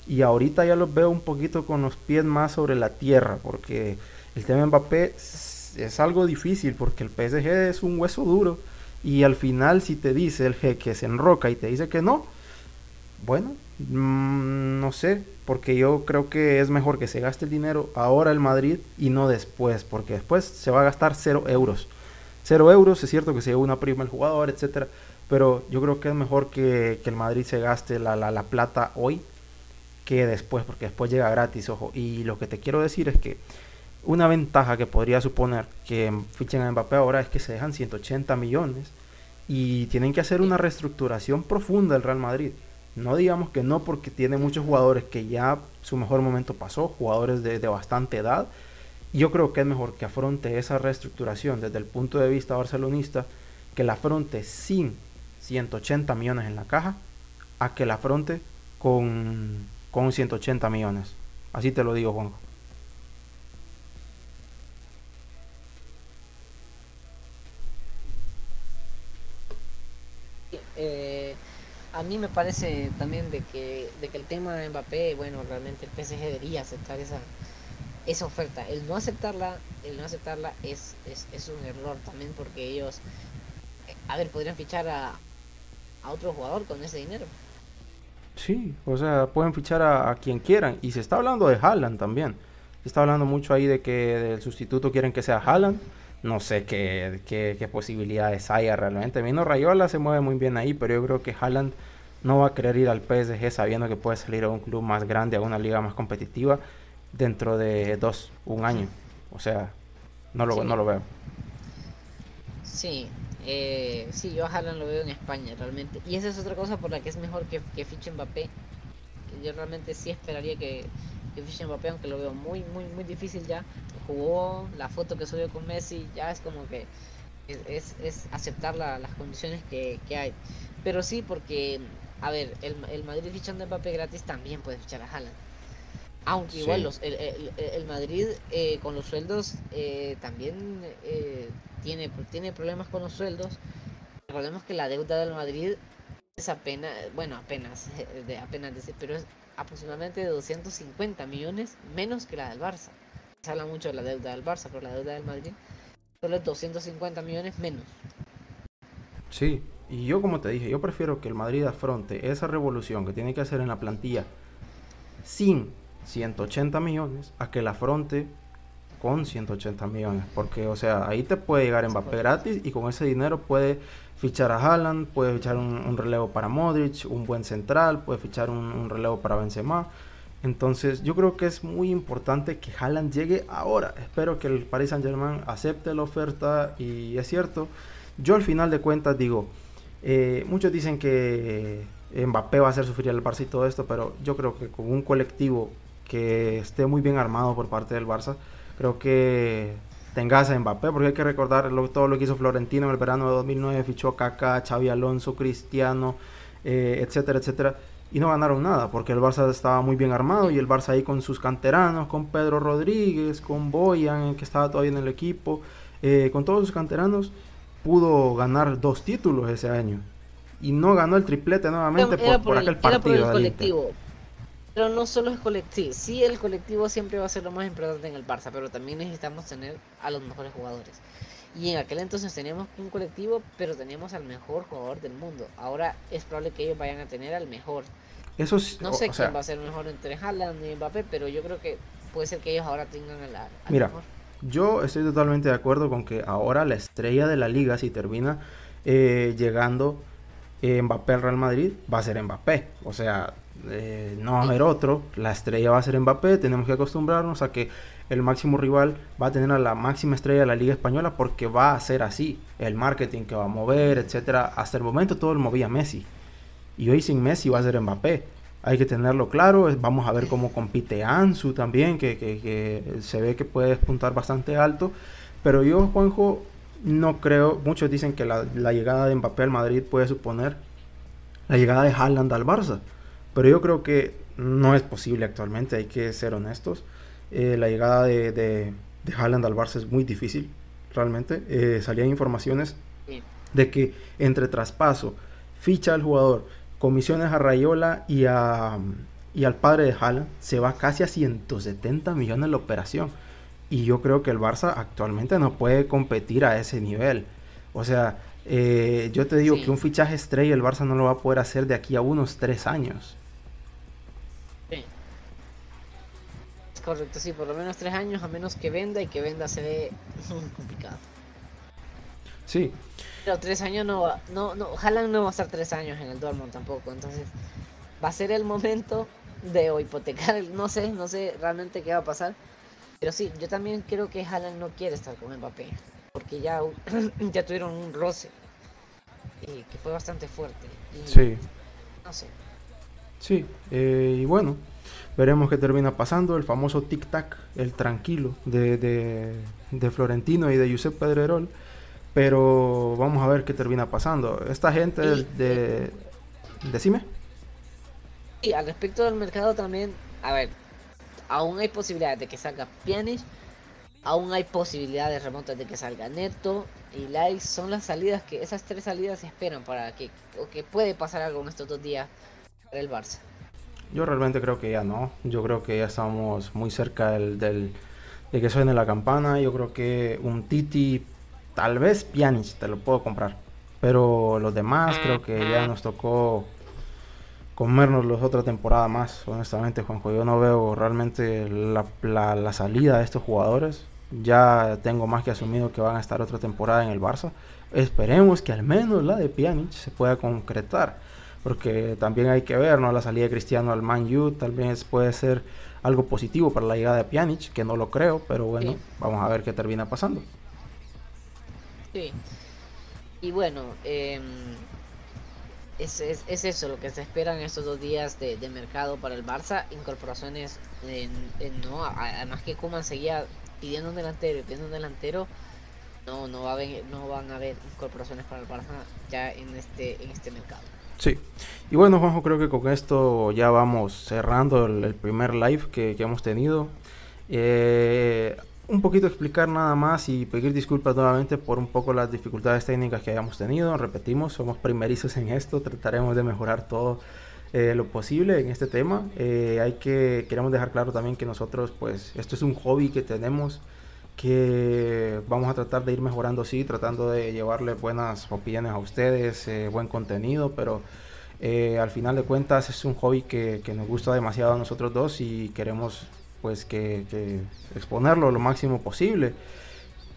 y ahorita ya los veo un poquito con los pies más sobre la tierra porque el tema Mbappé es, algo difícil porque el PSG es un hueso duro y al final si te dice el jeque se enroca y te dice que no, bueno, mm, no sé, porque yo creo que es mejor que se gaste el dinero ahora el Madrid y no después, porque después se va a gastar cero euros. 0 euros, es cierto que se lleva una prima el jugador, etcétera, pero yo creo que es mejor que, el Madrid se gaste la, la, plata hoy que después, porque después llega gratis, ojo. Y lo que te quiero decir es que una ventaja que podría suponer que fichen a Mbappé ahora es que se dejan 180 millones y tienen que hacer una reestructuración profunda del Real Madrid. No digamos que no porque tiene muchos jugadores que ya su mejor momento pasó, jugadores de, de bastante edad, yo creo que es mejor que afronte esa reestructuración desde el punto de vista barcelonista, que la afronte sin 180 millones en la caja, a que la afronte con, con 180 millones. Así te lo digo, Juanjo. Eh, a mí me parece también de que, de que el tema de Mbappé, bueno, realmente el PSG debería aceptar esa, esa oferta. El no aceptarla, el no aceptarla es, es, un error también porque ellos, a ver, podrían fichar a, a otro jugador con ese dinero. Sí, o sea, pueden fichar a, quien quieran. Y se está hablando de Haaland también. Se está hablando mucho ahí de que del sustituto quieren que sea Haaland. No sé qué, qué, posibilidades haya realmente. Mino Rayola se mueve muy bien ahí, pero yo creo que Haaland no va a querer ir al PSG sabiendo que puede salir a un club más grande, a una liga más competitiva dentro de dos, un año. O sea, no lo, no lo veo. Sí, eh, sí, yo a Haaland lo veo en España realmente. Y esa es otra cosa por la que es mejor que, que fiche Mbappé. Yo realmente sí esperaría que, que fiche Mbappé, aunque lo veo muy, muy, muy difícil ya. Jugó la foto que subió con Messi, ya es como que es, es, aceptar las condiciones que, que hay. Pero sí, porque a ver, el, el Madrid fichando a Mbappé gratis también puede fichar a Haaland. Aunque igual los, el, el, Madrid eh, con los sueldos eh, también eh, tiene, tiene problemas con los sueldos. Recordemos que la deuda del Madrid es apenas, bueno, apenas, de apenas, pero es aproximadamente de 250 millones menos que la del Barça. Se habla mucho de la deuda del Barça, pero la deuda del Madrid solo es 250 millones menos. Sí, y yo como te dije, yo prefiero que el Madrid afronte esa revolución que tiene que hacer en la plantilla sin 180 millones a que la afronte con 180 millones. Porque, o sea, ahí te puede llegar Mbappé gratis y con ese dinero puede fichar a Haaland, puede fichar un, relevo para Modric, un buen central, puede fichar un, relevo para Benzema. Entonces, yo creo que es muy importante que Haaland llegue ahora. Espero que el Paris Saint-Germain acepte la oferta y es cierto. Yo al final de cuentas digo, eh, muchos dicen que Mbappé va a hacer sufrir al Barça y todo esto, pero yo creo que con un colectivo que esté muy bien armado por parte del Barça, creo que tengas a Mbappé, porque hay que recordar todo lo que hizo Florentino en el verano de 2009, fichó a Kaká, Xavi Alonso, Cristiano, eh, etcétera, etcétera, y no ganaron nada, porque el Barça estaba muy bien armado y el Barça ahí con sus canteranos, con Pedro Rodríguez, con Boyan, que estaba todavía en el equipo, eh, con todos sus canteranos, pudo ganar dos títulos ese año. Y no ganó el triplete nuevamente por, aquel partido. colectivo. Pero no solo es colectivo. Sí, el colectivo siempre va a ser lo más importante en el Barça, pero también necesitamos tener a los mejores jugadores. Y en aquel entonces teníamos un colectivo, pero teníamos al mejor jugador del mundo. Ahora es probable que ellos vayan a tener al mejor. Eso no sé quién va a ser mejor entre Haaland y Mbappé, pero yo creo que puede ser que ellos ahora tengan al, al Mira, yo estoy totalmente de acuerdo con que ahora la estrella de la liga, si termina eh, llegando eh, Mbappé al Real Madrid, va a ser Mbappé. O sea, eh, no va a haber otro. La estrella va a ser Mbappé. Tenemos que acostumbrarnos a que el máximo rival va a tener a la máxima estrella de la liga española porque va a ser así. El marketing que va a mover, etcétera. Hasta el momento todo lo movía Messi. Y hoy sin Messi va a ser Mbappé hay que tenerlo claro. Vamos a ver cómo compite Ansu también, que, se ve que puede despuntar bastante alto. Pero yo, Juanjo, no creo. Muchos dicen que la, llegada de Mbappé al Madrid puede suponer la llegada de Haaland al Barça. Pero yo creo que no es posible actualmente, hay que ser honestos. Eh, la llegada de, de, Haaland al Barça es muy difícil, realmente. Eh, salían informaciones de que entre traspaso, ficha al jugador, comisiones a Rayola y, a, y al padre de Haaland, se va casi a 170 millones la operación. Y yo creo que el Barça actualmente no puede competir a ese nivel. O sea, eh, yo te digo que un fichaje estrella el Barça no lo va a poder hacer de aquí a unos tres años. Correcto, sí, por lo menos tres años, a menos que venda y que venda se ve complicado. Sí, pero tres años no va, no, no, Haaland no va a estar tres años en el Dortmund tampoco, entonces va a ser el momento de hipotecar, no sé, no sé realmente qué va a pasar, pero sí, yo también creo que Haaland no quiere estar con Mbappé, porque ya, ya tuvieron un roce eh, que fue bastante fuerte. sí. No sé. Sí, eh, y bueno, veremos qué termina pasando. El famoso tic-tac, el tranquilo de, de, de, Florentino y de Giuseppe Pedrerol pero vamos a ver qué termina pasando. Esta gente de, Decime. Y al respecto del mercado también, a ver, aún hay posibilidades de que salga Pjanic, aún hay posibilidades remotas de que salga Neto y Likes. Son las salidas que, esas tres salidas se esperan para que, o que puede pasar algo en estos dos días para el Barça. Yo realmente creo que ya no. Yo creo que ya estamos muy cerca del, del de que suene la campana. Yo creo que un Titi Tal vez Pjanic te lo puedo comprar. Pero los demás creo que ya nos tocó comernos los otra temporada más. Honestamente, Juanjo, yo no veo realmente la, la, salida de estos jugadores. Ya tengo más que asumido que van a estar otra temporada en el Barça. Esperemos que al menos la de Pjanic se pueda concretar. Porque también hay que ver, ¿no? La salida de Cristiano al Man U tal vez puede ser algo positivo para la llegada de Pjanic, que no lo creo, pero bueno, vamos a ver qué termina pasando. Y bueno, em, es, es, eso lo que se espera en estos dos días de, mercado para el Barça. Incorporaciones, en, no, además que Kuman seguía pidiendo un delantero y pidiendo un delantero. No, no, va a no van a haber incorporaciones para el Barça ya en este, en este mercado. Sí. Y bueno, Juanjo, creo que con esto ya vamos cerrando el, primer live que, que hemos tenido. Eh, un poquito explicar nada más y pedir disculpas nuevamente por un poco las dificultades técnicas que hayamos tenido. Repetimos, somos primerizos en esto, trataremos de mejorar todo eh, lo posible en este tema. Eh, hay que, queremos dejar claro también que nosotros, pues, esto es un hobby que tenemos que vamos a tratar de ir mejorando, sí, tratando de llevarle buenas opiniones a ustedes, eh, buen contenido, pero al final de cuentas es un hobby que, que nos gusta demasiado a nosotros dos y queremos pues que, exponerlo lo máximo posible.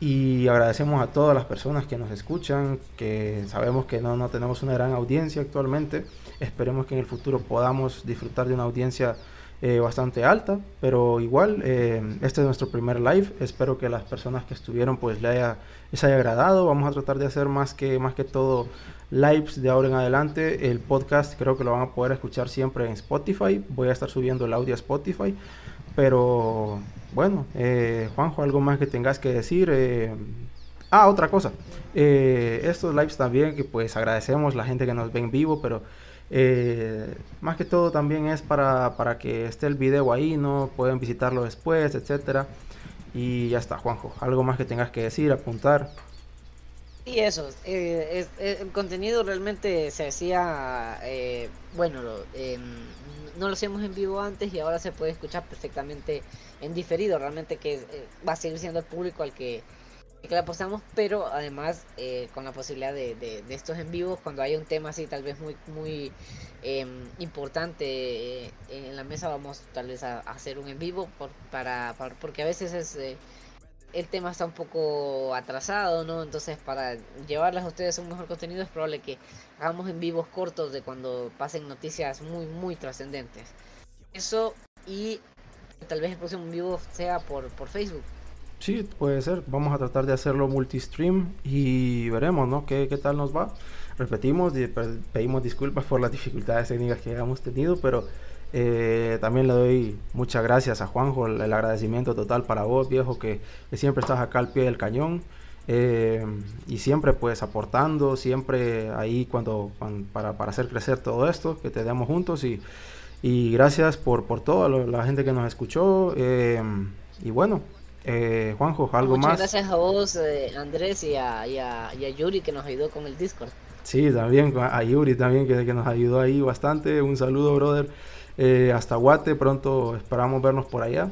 Y agradecemos a todas las personas que nos escuchan, que sabemos que no, no tenemos una gran audiencia actualmente. Esperemos que en el futuro podamos disfrutar de una audiencia eh, bastante alta, pero igual eh, este es nuestro primer live. Espero que las personas que estuvieron pues les haya, les haya agradado. Vamos a tratar de hacer más que, más que todo lives de ahora en adelante. El podcast creo que lo van a poder escuchar siempre en Spotify. Voy a estar subiendo el audio a Spotify. Pero bueno, eh, Juanjo, algo más que tengas que decir. Eh, ah, otra cosa. Eh, estos lives también, que pues agradecemos la gente que nos ve en vivo, pero más que todo también es para, para, que esté el video ahí, ¿no? Pueden visitarlo después, etcétera. Y ya está, Juanjo. Algo más que tengas que decir, apuntar. Y eso, el contenido realmente se hacía, bueno, no lo hacíamos en vivo antes y ahora se puede escuchar perfectamente en diferido. Realmente que eh, va a seguir siendo el público al que, que le apostamos, pero además eh, con la posibilidad de, de, estos en vivo, cuando haya un tema así tal vez muy, muy em, importante eh, en la mesa, vamos tal vez a, hacer un en vivo por, para, porque a veces es el tema está un poco atrasado, ¿no? Entonces, para llevarles a ustedes un mejor contenido, es probable que hagamos en vivos cortos de cuando pasen noticias muy, muy trascendentes. Eso y tal vez el próximo en vivo sea por, por Facebook. Sí, puede ser. Vamos a tratar de hacerlo multistream y veremos, ¿no? ¿Qué, qué tal nos va? Repetimos, pedimos disculpas por las dificultades técnicas que hemos tenido, pero eh, también le doy muchas gracias a Juanjo, el, agradecimiento total para vos, viejo, que, siempre estás acá al pie del cañón. Eh, y siempre pues aportando, siempre ahí cuando, para, para, hacer crecer todo esto, que te damos juntos y, y gracias por, por toda la gente que nos escuchó eh, y bueno, Juanjo, algo más. Muchas gracias a vos, Andrés, y a, y, a, Yuri que nos ayudó con el Discord. Sí, también a Yuri también que, que nos ayudó ahí bastante. Un saludo, brother. Eh, hasta Guate, pronto esperamos vernos por allá.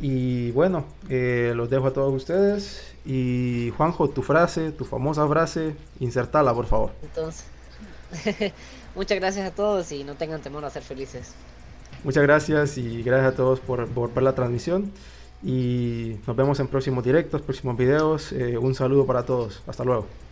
Y bueno, eh, los dejo a todos ustedes. Y Juanjo, tu frase, tu famosa frase, insertala por favor. Entonces, muchas gracias a todos y no tengan temor a ser felices. Muchas gracias y gracias a todos por, ver la transmisión. Y nos vemos en próximos directos, próximos videos. Eh, un saludo para todos. Hasta luego.